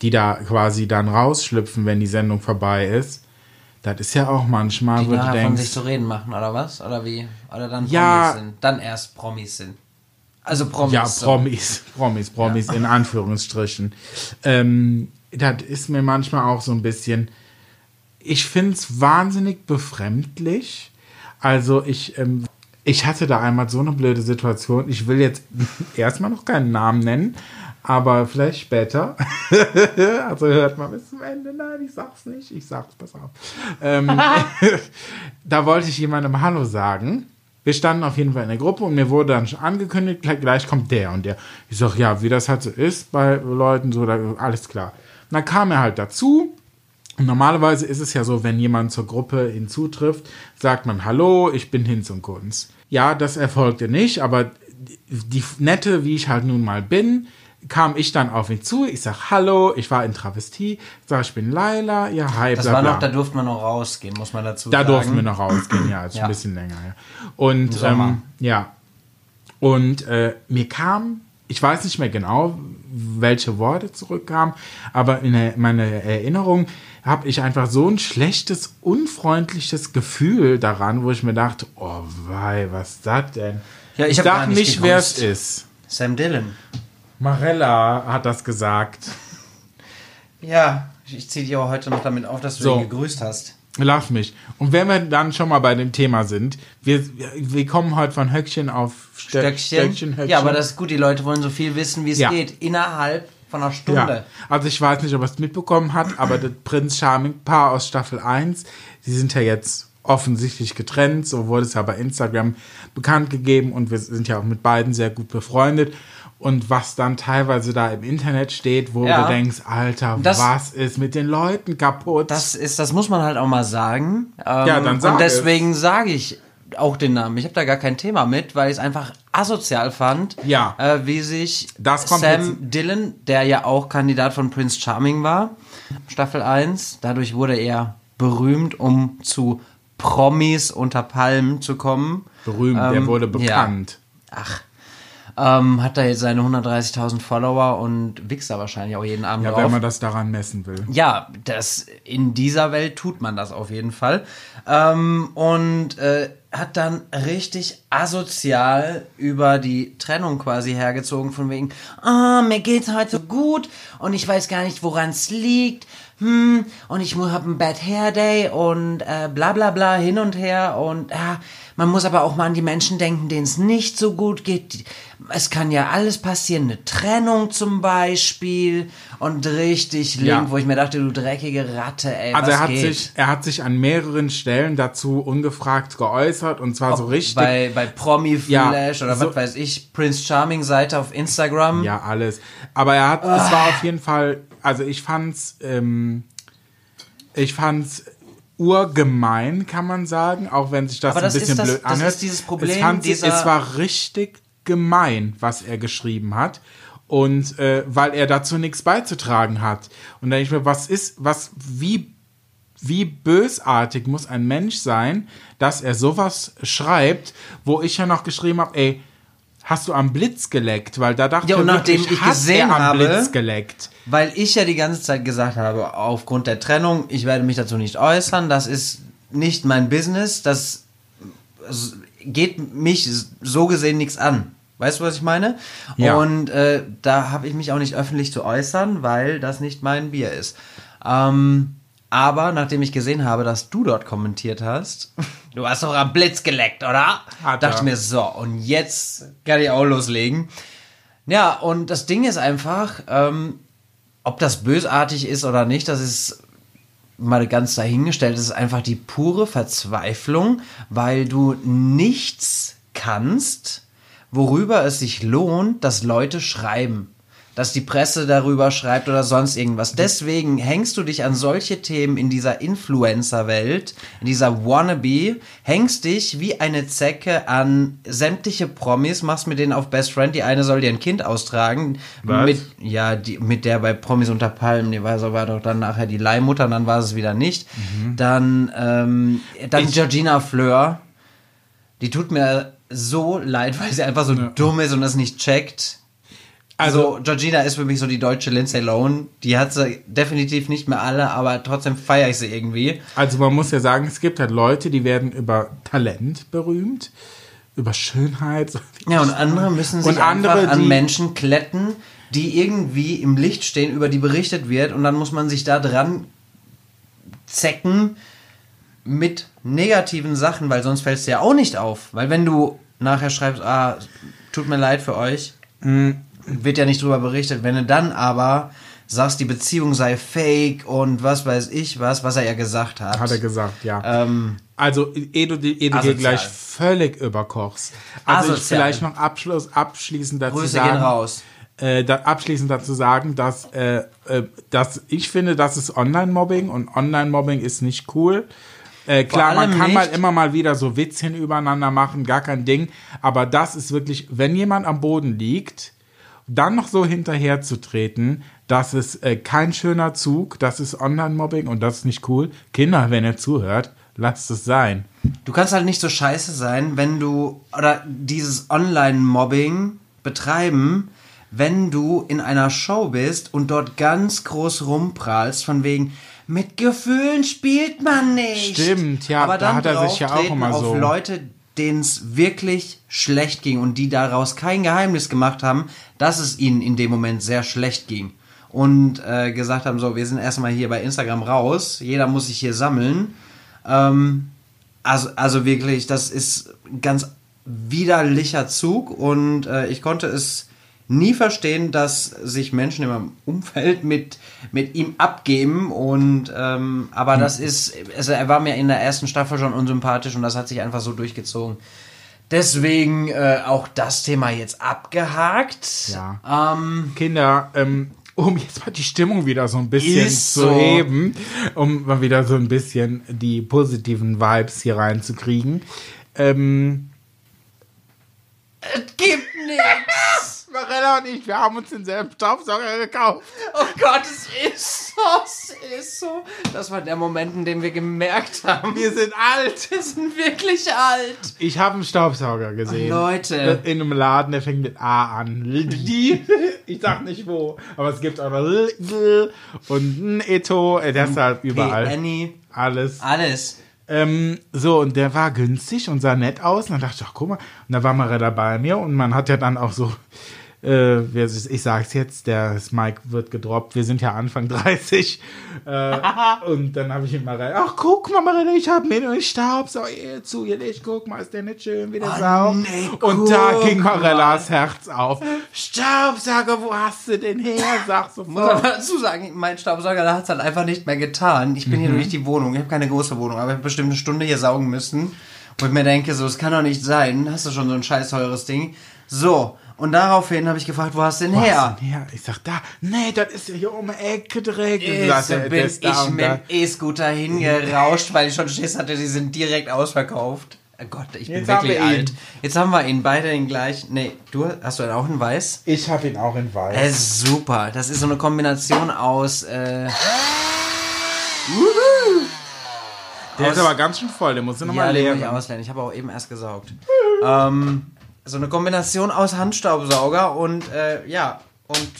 A: die da quasi dann rausschlüpfen, wenn die Sendung vorbei ist. Das ist ja auch manchmal,
B: Die
A: wo du
B: nachher von sich
A: denkst,
B: zu reden machen, oder was? Oder wie? Oder dann
A: Ja.
B: Promis sind. Dann erst Promis sind. Also Promis.
A: ja. Promis, Promis, Promis in Anführungsstrichen. Ähm, das ist mir manchmal auch so ein bisschen, ich finde es wahnsinnig befremdlich. Also ich, ähm, ich hatte da einmal so eine blöde Situation. Ich will jetzt erstmal noch keinen Namen nennen, aber vielleicht später. also hört mal bis zum Ende. Nein, ich sag's nicht. Ich sag's, pass auf. Ähm, da wollte ich jemandem Hallo sagen. Wir standen auf jeden Fall in der Gruppe und mir wurde dann schon angekündigt, gleich, gleich kommt der und der. Ich sag, ja, wie das halt so ist bei Leuten, so, da, alles klar. Und dann kam er halt dazu. Und normalerweise ist es ja so, wenn jemand zur Gruppe hinzutrifft, sagt man Hallo, ich bin Hinz und Kunz. Ja, das erfolgte nicht, aber die, die nette, wie ich halt nun mal bin, kam ich dann auf ihn zu. Ich sag Hallo, ich war in Travestie, sag ich bin Laila, ja, hi,
B: Das
A: bla,
B: war
A: bla.
B: noch, da durfte man noch rausgehen, muss man dazu
A: Da
B: sagen.
A: durften wir noch rausgehen, ja, ist
B: Ja.
A: ein bisschen länger. Ja. Und ähm, ja, und äh, mir kam, ich weiß nicht mehr genau, welche Worte zurückkamen, aber in meiner Erinnerung habe ich einfach so ein schlechtes, unfreundliches Gefühl daran, wo ich mir dachte, oh wei, was ist das denn?
B: Ja, ich
A: ich dachte
B: nicht
A: wer es ist.
B: Sam Dillon.
A: Marella hat das gesagt.
B: Ja, ich ziehe dich aber heute noch damit auf, dass du
A: So.
B: ihn gegrüßt hast.
A: Lass mich. Und wenn wir dann schon mal bei dem Thema sind, wir, wir kommen heute von Höckchen auf Stöck,
B: Stöckchen.
A: Höckchen.
B: Ja, aber das ist gut, die Leute wollen so viel wissen, wie es
A: Ja.
B: geht. Innerhalb von einer Stunde.
A: Ja, also ich weiß nicht, ob er es mitbekommen hat, aber das Prinz Charming Paar aus Staffel 1, die sind ja jetzt offensichtlich getrennt. So wurde es ja bei Instagram bekannt gegeben und wir sind ja auch mit beiden sehr gut befreundet. Und was dann teilweise da im Internet steht, wo
B: Ja.
A: du denkst, Alter,
B: Das-
A: was ist mit den Leuten kaputt?
B: Das ist, das muss man halt auch mal sagen. Ähm,
A: Ja, dann sag
B: Und deswegen sage ich auch den Namen. Ich habe da gar kein Thema mit, weil ich es einfach asozial fand,
A: Ja.
B: äh, wie sich Sam Dillon, der ja auch Kandidat von Prince Charming war, Staffel 1, dadurch wurde er berühmt, um zu Promis unter Palmen zu kommen.
A: berühmt, der
B: ähm,
A: wurde
B: ja.
A: bekannt.
B: Ach. Ähm, hat da jetzt seine 130.000 Follower und wichst da wahrscheinlich auch jeden Abend
A: Ja,
B: drauf.
A: wenn man das daran messen will.
B: Ja, das in dieser Welt tut man das auf jeden Fall. Ähm, und äh, hat dann richtig asozial über die Trennung quasi hergezogen, von wegen, ah, mir geht's heute gut und ich weiß gar nicht, woran es liegt. Hm, und ich habe einen Bad Hair Day und äh, bla bla bla hin und her und ja, man muss aber auch mal an die Menschen denken, denen es nicht so gut geht. Es kann ja alles passieren, eine Trennung zum Beispiel und richtig link,
A: Ja.
B: wo ich mir dachte, du dreckige Ratte, ey,
A: Also
B: was
A: er hat,
B: geht?
A: sich, er hat sich an mehreren Stellen dazu ungefragt geäußert und zwar so richtig.
B: bei, bei Promi
A: Ja,
B: Flash oder
A: so-
B: was weiß ich, Prince Charming Seite auf Instagram.
A: Ja, alles. Aber er hat, es
B: Ah.
A: war auf jeden Fall, also ich fand's, ähm, ich fand's urgemein, kann man sagen, auch wenn sich das ein
B: das ist
A: bisschen
B: das-
A: blöd
B: das
A: anhört.
B: ist dieses Problem
A: es, fand, es war richtig gemein, was er geschrieben hat. Und äh, weil er dazu nichts beizutragen hat. Und da denke ich mir, was ist, was, wie wie bösartig muss ein Mensch sein, dass er sowas schreibt, wo ich ja noch geschrieben habe, ey, hast du am Blitz geleckt? Weil da dachte
B: Ja, und
A: ich,
B: nachdem
A: wirklich,
B: ich gesehen
A: am
B: habe-
A: Blitz geleckt.
B: Weil ich ja die ganze Zeit gesagt habe, aufgrund der Trennung, ich werde mich dazu nicht äußern, das ist nicht mein Business, das geht mich so gesehen nichts an. Weißt du, was ich meine?
A: Ja.
B: Und äh, da habe ich mich auch nicht öffentlich zu äußern, weil das nicht mein Bier ist. Ähm, aber nachdem ich gesehen habe, dass du dort kommentiert hast, du hast doch am Blitz geleckt, oder?
A: Hat
B: dachte mir, so, und jetzt kann ich auch loslegen. Ja, und das Ding ist einfach, ähm, ob das bösartig ist oder nicht, das ist mal ganz dahingestellt. Das ist einfach die pure Verzweiflung, weil du nichts kannst, worüber es sich lohnt, dass Leute schreiben. Dass die Presse darüber schreibt oder sonst irgendwas. Deswegen hängst du dich an solche Themen in dieser Influencer-Welt, in dieser Wannabe, hängst dich wie eine Zecke an sämtliche Promis, machst mit denen auf Best Friend. Die eine soll dir ein Kind austragen.
A: Was?
B: Mit, ja, die, mit der bei Promis unter Palmen, die war, so war doch dann nachher die Leihmutter, dann war es wieder nicht. Dann, ähm, dann Georgina Fleur, die tut mir so leid, weil sie einfach so dumm ist und das nicht checkt. Also, Georgina ist für mich so die deutsche Lindsay Lohan. Die hat sie definitiv nicht mehr alle, aber trotzdem feiere ich sie irgendwie.
A: Also man muss ja sagen, es gibt halt Leute, die werden über Talent berühmt, über Schönheit.
B: Ja, und andere müssen sich
A: andere,
B: einfach an Menschen kletten, die irgendwie im Licht stehen, über die berichtet wird und dann muss man sich da dran zecken mit negativen Sachen, weil sonst fällt es dir auch nicht auf. Weil wenn du nachher schreibst, ah, tut mir leid für euch,
A: Mhm.
B: wird ja nicht drüber berichtet. Wenn du dann aber sagst, die Beziehung sei fake und was weiß ich was, was er ja gesagt hat.
A: Hat er gesagt, ja.
B: Ähm,
A: Also, ehe du, ehe du
B: Asozial.
A: gleich völlig überkochst. Also, vielleicht noch Abschluss, abschließend dazu
B: Grüße
A: sagen.
B: gehen raus.
A: Äh, da, abschließend dazu sagen, dass, äh, äh, dass ich finde, das ist Online-Mobbing und Online-Mobbing ist nicht cool. Äh, klar, man kann mal
B: nicht-
A: immer mal wieder so Witzchen übereinander machen, gar kein Ding. Aber das ist wirklich, wenn jemand am Boden liegt, dann noch so hinterher zu treten, das ist äh, kein schöner Zug, das ist Online-Mobbing und das ist nicht cool. Kinder, wenn ihr zuhört, lasst es sein.
B: Du kannst halt nicht so scheiße sein, wenn du oder dieses Online-Mobbing betreiben, wenn du in einer Show bist und dort ganz groß rumprahlst von wegen mit Gefühlen spielt man nicht.
A: Stimmt, ja,
B: Aber
A: da hat er sich ja auch immer
B: auf
A: so-
B: Leute, denen es wirklich schlecht ging und die daraus kein Geheimnis gemacht haben, dass es ihnen in dem Moment sehr schlecht ging. Und äh, gesagt haben, so, wir sind erstmal hier bei Instagram raus, jeder muss sich hier sammeln. Ähm, also, also wirklich, das ist ein ganz widerlicher Zug und äh, ich konnte es nie verstehen, dass sich Menschen in meinem Umfeld mit, mit ihm abgeben. Und ähm, aber das ist, also er war mir in der ersten Staffel schon unsympathisch und das hat sich einfach so durchgezogen. Deswegen äh, auch das Thema jetzt abgehakt.
A: Ja.
B: Ähm,
A: Kinder, ähm, um jetzt mal die Stimmung wieder so ein bisschen
B: Ist
A: zu
B: so.
A: heben, um mal wieder so ein bisschen die positiven Vibes hier reinzukriegen. Ähm,
B: gibt nichts.
A: Marella und ich, wir haben uns denselben Staubsauger gekauft.
B: Oh Gott, es ist so, es ist so. Das war der Moment, in dem wir gemerkt haben,
A: Wir sind alt.
B: wir sind wirklich alt.
A: Ich habe einen Staubsauger gesehen.
B: Leute.
A: In einem Laden, der fängt mit A an. Die. Ich sag nicht wo. Aber es gibt auch und ein Eto. äh, Der ist halt überall.
B: Annie,
A: Alles.
B: alles.
A: Ähm, so, und der war günstig und sah nett aus. Und dann dachte ich, ach, guck mal. Und da war Marella bei mir und man hat ja dann auch so, äh, ich sag's jetzt, der Mike wird gedroppt. Wir sind ja Anfang 30. Äh, und dann habe ich mit Marella, ach, guck mal, Marella, ich habe mir einen Staubsauger hier zu ihr nicht. Guck mal, ist der nicht schön wie der
B: Oh,
A: Sau?
B: nee,
A: und da ging
B: mal.
A: Marellas Herz auf. Staubsauger, wo hast du den her? Sag
B: Muss
A: sofort.
B: man dazu sagen, mein Staubsauger hat es halt einfach nicht mehr getan. Ich bin hier durch die Wohnung. Ich habe keine große Wohnung, aber ich habe bestimmt eine Stunde hier saugen müssen. Wo ich mir denke, so, es kann doch nicht sein. Hast du schon so ein scheiß teures Ding? So. Und daraufhin habe ich gefragt, wo hast du den
A: Wo hast
B: her?
A: du den her? Ich sag, da, nee, das ist ja hier um die Ecke direkt. Und
B: Ist,
A: sagt er,
B: bin
A: der
B: ich mit dem E-Scooter hingerauscht, weil ich schon Schiss hatte, die sind direkt ausverkauft. Oh Gott, ich bin
A: Jetzt
B: wirklich
A: wir ihn.
B: alt. Jetzt haben wir ihn beide den gleichen. Nee, du hast du auch einen Weiß?
A: Ich habe ihn auch in weiß.
B: Er ist super. Das ist so eine Kombination aus. Äh,
A: der
B: aus-
A: ist aber ganz schön voll, den musst du
B: ja,
A: nochmal
B: muss ich
A: leeren.
B: auslernen. Ich habe auch eben erst gesaugt. ähm, so eine Kombination aus Handstaubsauger und äh, ja und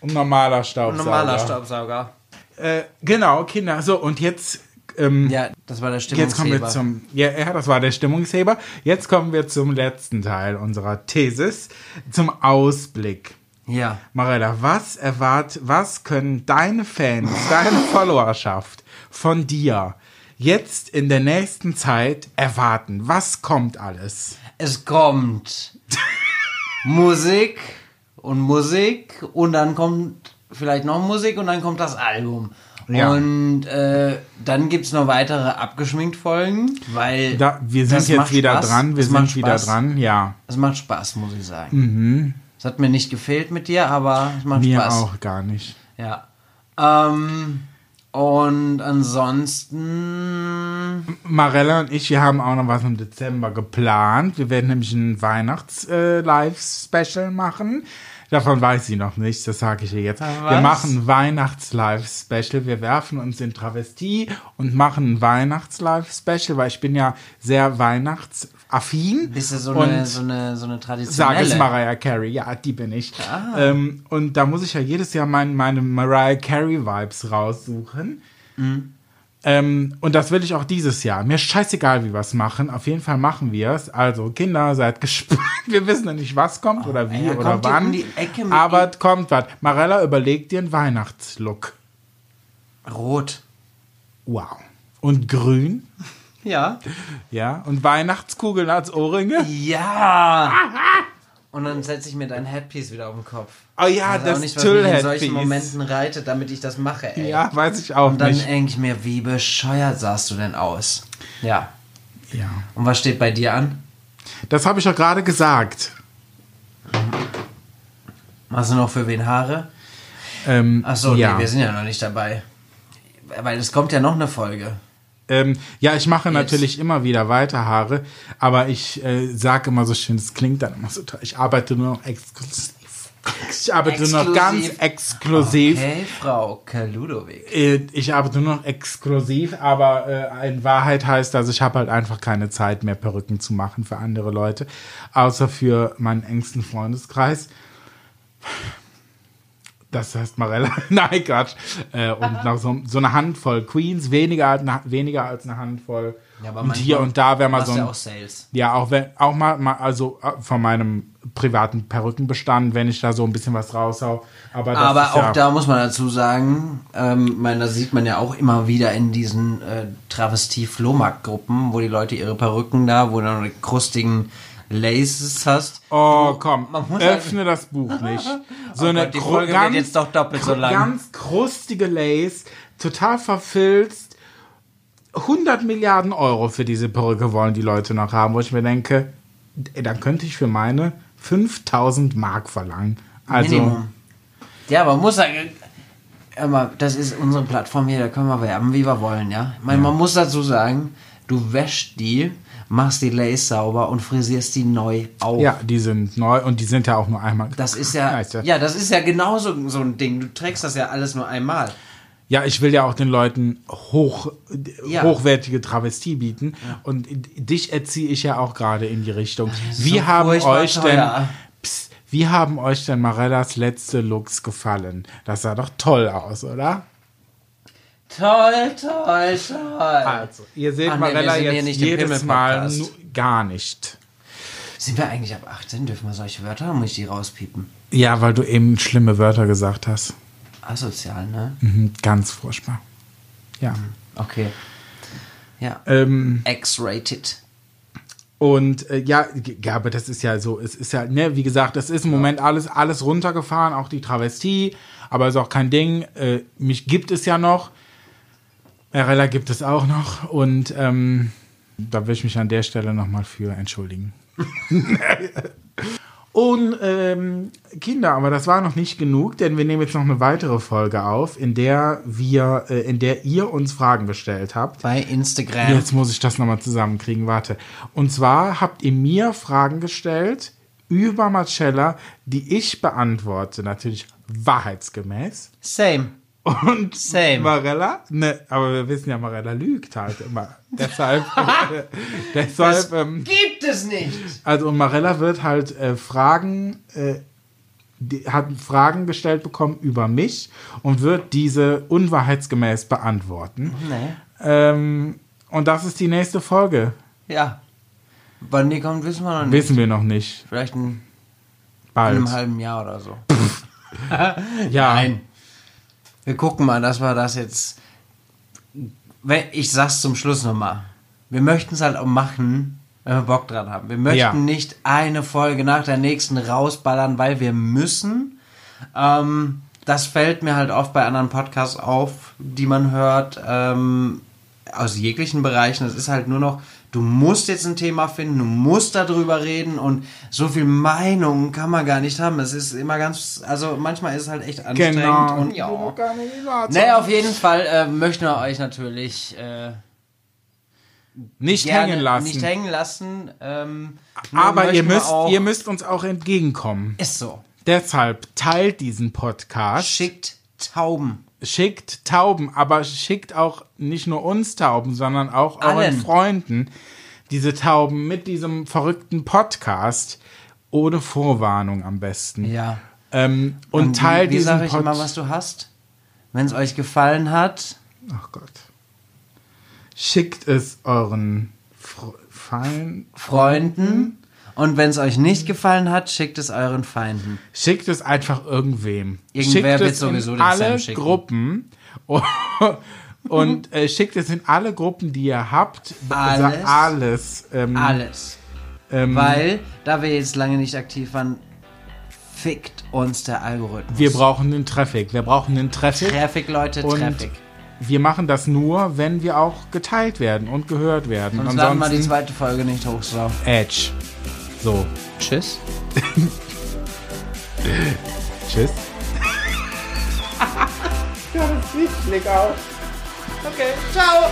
A: Und normaler Staubsauger.
B: normaler Staubsauger.
A: Äh, genau, Kinder. So, und jetzt, ähm,
B: Ja, das war der
A: jetzt kommen wir
B: Stimmungsheber.
A: zum, ja, ja, das war der Stimmungsheber. Jetzt kommen wir zum letzten Teil unserer Thesis, zum Ausblick.
B: ja.
A: Marella, was erwart, was können deine Fans, deine Followerschaft von dir jetzt in der nächsten Zeit erwarten? Was kommt alles?
B: Es kommt Musik und Musik und dann kommt vielleicht noch Musik und dann kommt das Album.
A: Ja.
B: Und äh, dann gibt es noch weitere abgeschminkt Folgen, weil
A: Da, wir sind jetzt wieder
B: Spaß.
A: dran, wir
B: Das
A: sind wieder
B: Spaß.
A: dran, ja.
B: Es macht Spaß, muss ich sagen. Mhm. Es hat mir nicht gefehlt mit dir, aber es macht
A: Mir
B: Spaß.
A: auch gar nicht.
B: Ja. Ähm, und ansonsten.
A: Marella und ich, wir haben auch noch was im Dezember geplant. Wir werden nämlich ein Weihnachts-Live-Special machen. Davon weiß sie noch nicht, das sage ich ihr jetzt. Wir
B: was?
A: machen ein Weihnachts-Live-Special. Wir werfen uns in Travestie und machen ein Weihnachts-Live-Special, weil ich bin ja sehr weihnachtsaffin.
B: Bist du so
A: und
B: eine, so eine, so eine
A: Sag
B: traditionelle?
A: es Mariah Carey, ja, die bin ich.
B: Ah.
A: Ähm, und da muss ich ja jedes Jahr mein, meine Mariah Carey-Vibes raussuchen.
B: Mhm.
A: Ähm, und das will ich auch dieses Jahr. Mir ist scheißegal, wie wir es machen. Auf jeden Fall machen wir es. Also, Kinder, seid gespannt. Wir wissen ja nicht, was kommt oder wie
B: ja,
A: oder wann.
B: um
A: Aber kommt was. Marella, überleg dir einen Weihnachtslook.
B: Rot.
A: Wow. Und grün.
B: Ja.
A: Ja. Und Weihnachtskugeln als Ohrringe.
B: Ja. Und dann setze ich mir dein Headpiece wieder auf den Kopf.
A: Oh ja,
B: Ich weiß
A: das
B: nicht, was mich in solchen Momenten reitet, damit ich das mache, ey.
A: Ja, weiß ich auch
B: Und dann
A: nicht.
B: denke ich mir, wie bescheuert sahst du denn aus? Ja.
A: Ja.
B: Und was steht bei dir an?
A: Das habe ich doch gerade gesagt.
B: Hast du noch für wen Haare?
A: Ähm,
B: Achso,
A: ja.
B: nee, wir sind ja noch nicht dabei. Weil es kommt ja noch eine Folge.
A: Ähm, ja, ich mache natürlich immer wieder weiter Haare, aber ich äh, sage immer so schön, es klingt dann immer so toll. Ich arbeite nur noch exklusiv. Ich arbeite nur noch ganz
B: Exklusiv.
A: exklusiv.
B: Hey, Frau Kaludovic.
A: Äh, Ich arbeite nur noch exklusiv, aber äh, in Wahrheit heißt das, ich habe halt einfach keine Zeit mehr, Perücken zu machen für andere Leute, außer für meinen engsten Freundeskreis. Das heißt Marella. Nein, Quatsch. Äh, und noch so, so eine Handvoll Queens, weniger als eine, weniger als eine Handvoll.
B: Ja, aber
A: und
B: manchmal
A: hier und da wäre mal so ein.
B: ja auch Sales.
A: Ja, auch wenn, auch mal, mal, also äh, von meinem privaten Perückenbestand, wenn ich da so ein bisschen was raushau. Aber, das
B: Aber
A: ist
B: auch
A: ja,
B: da muss man dazu sagen, ähm, meine, das sieht man ja auch immer wieder in diesen äh, Travestie-Flohmarkt-Gruppen, wo die Leute ihre Perücken da, wo dann die krustigen Laces hast.
A: Oh, komm,
B: halt-
A: öffne das Buch nicht. So
B: Oh
A: eine
B: Gott, die Folge wird jetzt doch doppelt so lang.
A: Ganz krustige Lace, total verfilzt. 100 Milliarden Euro für diese Perücke wollen die Leute noch haben, wo ich mir denke, dann könnte ich für meine 5000 Mark verlangen. Also,
B: Minimum. Ja, man muss sagen, das ist unsere Plattform hier, da können wir werben, wie wir wollen, ja. Ich meine, man muss dazu sagen, du wäschst die, machst die Lace sauber und frisierst die neu auf.
A: ja, die sind neu und die sind ja auch nur einmal.
B: Das ist ja, ja, das ist ja genauso so ein Ding. Du trägst das ja alles nur einmal.
A: Ja, ich will ja auch den Leuten hoch,
B: Ja.
A: hochwertige Travestie bieten. Und dich erziehe ich ja auch gerade in die Richtung. Wie
B: so
A: haben euch denn, pst, wie haben euch denn Marellas letzte Looks gefallen? Das sah doch toll aus, oder?
B: Toll, toll, toll.
A: Also, ihr seht
B: Ach nee,
A: Marella
B: hier
A: jetzt
B: nicht
A: jedes Mal nu- gar nicht.
B: Sind wir eigentlich ab 18? Dürfen wir solche Wörter oder muss ich die rauspiepen?
A: Ja, weil du eben schlimme Wörter gesagt hast.
B: Asozial, ne?
A: Mhm, ganz furchtbar. Ja.
B: Okay. Ja.
A: Ähm,
B: X-rated.
A: Und äh, ja, ja, aber das ist ja so, es ist ja, ne, wie gesagt, das ist im Moment alles, alles runtergefahren, auch die Travestie, aber ist auch kein Ding. Äh, mich gibt es ja noch. Marella gibt es auch noch und ähm, da will ich mich an der Stelle nochmal für entschuldigen. Und ähm, Kinder, aber das war noch nicht genug, denn wir nehmen jetzt noch eine weitere Folge auf, in der wir, äh, in der ihr uns Fragen gestellt habt.
B: Bei Instagram.
A: Jetzt muss ich das nochmal zusammenkriegen, warte. Und zwar habt ihr mir Fragen gestellt über Marcella, die ich beantworte, natürlich wahrheitsgemäß.
B: Same.
A: Und
B: Same.
A: Marella, ne, aber wir wissen ja, Marella lügt halt immer. deshalb, deshalb, ähm,
B: Gibt es nicht.
A: also und Marella wird halt äh, Fragen, äh, die, hat Fragen gestellt bekommen über mich und wird diese unwahrheitsgemäß beantworten.
B: Nee.
A: Ähm, und das ist die nächste Folge.
B: Ja. Wann die kommt, wissen wir noch nicht.
A: Wissen wir noch nicht.
B: Vielleicht in, in einem halben Jahr oder so.
A: ja.
B: Nein. Wir gucken mal, dass wir das jetzt. Ich sag's zum Schluss nochmal. Wir möchten es halt auch machen, wenn wir Bock dran haben. Wir möchten
A: Ja.
B: nicht eine Folge nach der nächsten rausballern, weil wir müssen. Ähm, das fällt mir halt oft bei anderen Podcasts auf, die man hört, ähm, aus jeglichen Bereichen. Es ist halt nur noch, du musst jetzt ein Thema finden, du musst darüber reden und so viel Meinung kann man gar nicht haben. Es ist immer ganz, also manchmal ist es halt echt anstrengend
A: Genau.
B: und ja. Nee, auf jeden Fall äh, möchten wir euch natürlich äh,
A: Nicht hängen lassen.
B: nicht hängen lassen. Ähm,
A: Aber ihr müsst, ihr müsst uns auch entgegenkommen.
B: ist so.
A: Deshalb teilt diesen Podcast.
B: Schickt Tauben.
A: Schickt Tauben, aber schickt auch nicht nur uns Tauben, sondern auch euren
B: Allen.
A: Freunden diese Tauben mit diesem verrückten Podcast. Ohne Vorwarnung am besten.
B: Ja.
A: Ähm, und, teilt
B: wie, wie sage ich
A: Pod-
B: immer, was du hast? Wenn es euch gefallen hat,
A: Ach Gott. Schickt es euren Fre Feind.
B: Freunden. Und wenn es euch nicht gefallen hat, schickt es euren Feinden.
A: Schickt es einfach irgendwem.
B: Irgendwer
A: schickt
B: wird
A: es
B: sowieso
A: in
B: den
A: alle
B: Sam schicken.
A: Gruppen und äh, schickt es in alle Gruppen, die ihr habt.
B: Alles.
A: Alles. Ähm,
B: Alles.
A: ähm,
B: Weil, da wir jetzt lange nicht aktiv waren, fickt uns der Algorithmus.
A: wir brauchen den Traffic. Wir brauchen den Traffic.
B: Traffic, Leute,
A: und
B: Traffic.
A: wir machen das nur, wenn wir auch geteilt werden und gehört werden.
B: Sonst laden wir die zweite Folge nicht hoch.
A: Edge. So.
B: Tschüss.
A: Tschüss. ja, das sieht schlick aus.
B: Okay, ciao.